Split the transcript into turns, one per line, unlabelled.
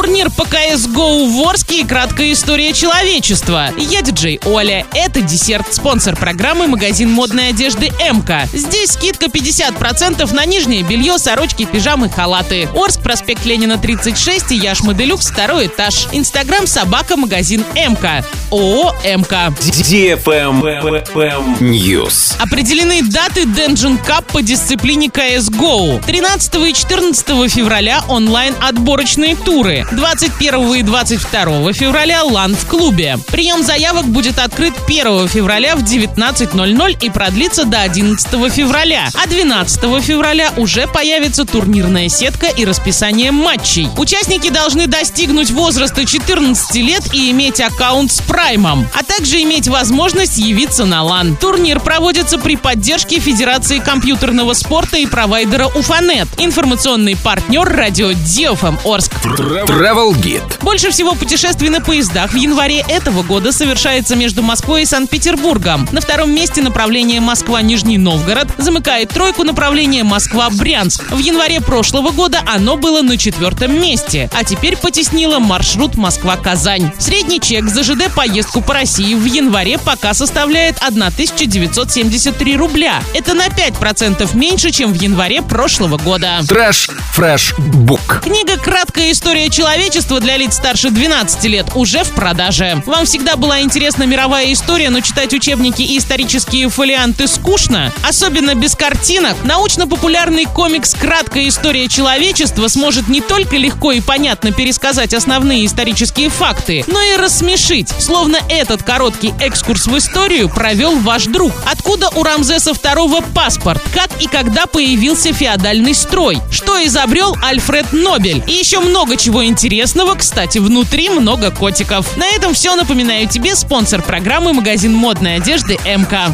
Турнир по CSGO в Орске и краткая история человечества. Я диджей Оля. Это десерт. Спонсор программы магазин модной одежды МК. Здесь скидка 50% на нижнее белье, сорочки, пижамы, халаты. Орск, проспект Ленина 36 и Яш Моделюкс, второй этаж. Инстаграм собака магазин МК. ООО МК.
News.
Определены даты Dungeon Cup по дисциплине CSGO. 13 и 14 февраля онлайн-отборочные туры. 21 и 22 февраля лан в клубе. Прием заявок будет открыт 1 февраля в 19.00 и продлится до 11 февраля. А 12 февраля уже появится турнирная сетка и расписание матчей. Участники должны достигнуть возраста 14 лет и иметь аккаунт с Праймом, а также иметь возможность явиться на лан. Турнир проводится при поддержке Федерации компьютерного спорта и провайдера Уфанет. Информационный партнер радио Диофм Орск.
Travel Guide.
Больше всего путешествий на поездах в январе этого года совершается между Москвой и Санкт-Петербургом. На втором месте направление Москва-Нижний Новгород замыкает тройку направление Москва-Брянск. В январе прошлого года оно было на четвертом месте, а теперь потеснило маршрут Москва-Казань. Средний чек за ЖД поездку по России в январе пока составляет 1973 рубля. Это на 5% меньше, чем в январе прошлого года.
Trash Fresh Book.
Книга «Краткая история человечества» для лиц старше 12 лет уже в продаже. Вам всегда была интересна мировая история, но читать учебники и исторические фолианты скучно? Особенно без картинок? Научно-популярный комикс «Краткая история человечества» сможет не только легко и понятно пересказать основные исторические факты, но и рассмешить, словно этот короткий экскурс в историю провел ваш друг. Откуда у Рамзеса II паспорт? Как и когда появился феодальный строй? Что изобрел Альфред Нобель? И еще много чего интересного, кстати, внутри много котиков. На этом все. Напоминаю тебе спонсор программы магазин модной одежды МК.